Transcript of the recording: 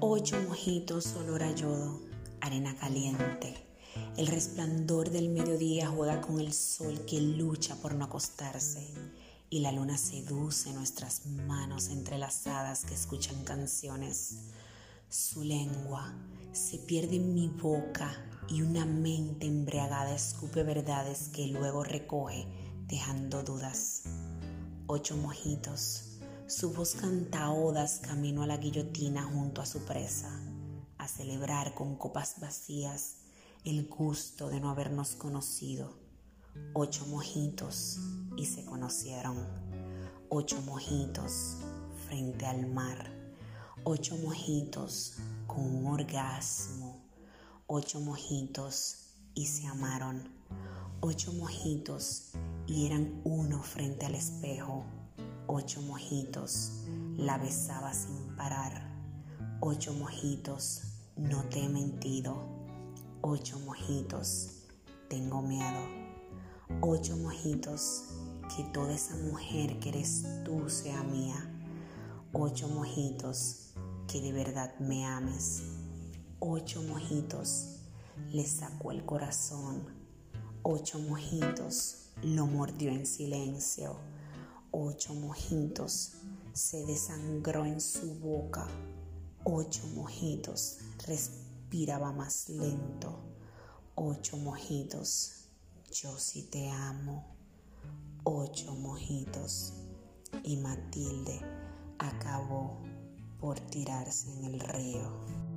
Ocho mojitos, olor a yodo, arena caliente. El resplandor del mediodía juega con el sol que lucha por no acostarse y la luna seduce nuestras manos entrelazadas que escuchan canciones. Su lengua se pierde en mi boca y una mente embriagada escupe verdades que luego recoge dejando dudas. Ocho mojitos su voz canta odas camino a la guillotina junto a su presa, a celebrar con copas vacías el gusto de no habernos conocido. Ocho mojitos y se conocieron. Ocho mojitos frente al mar. Ocho mojitos con un orgasmo. Ocho mojitos y se amaron. Ocho mojitos y eran uno frente al espejo Ocho mojitos, la besaba sin parar. Ocho mojitos, no te he mentido. Ocho mojitos, tengo miedo. Ocho mojitos, que toda esa mujer que eres tú sea mía. Ocho mojitos, que de verdad me ames. Ocho mojitos, le sacó el corazón. Ocho mojitos, lo mordió en silencio Ocho mojitos se desangró en su boca. Ocho mojitos respiraba más lento. Ocho mojitos, yo sí te amo. Ocho mojitos y Matilde acabó por tirarse en el río.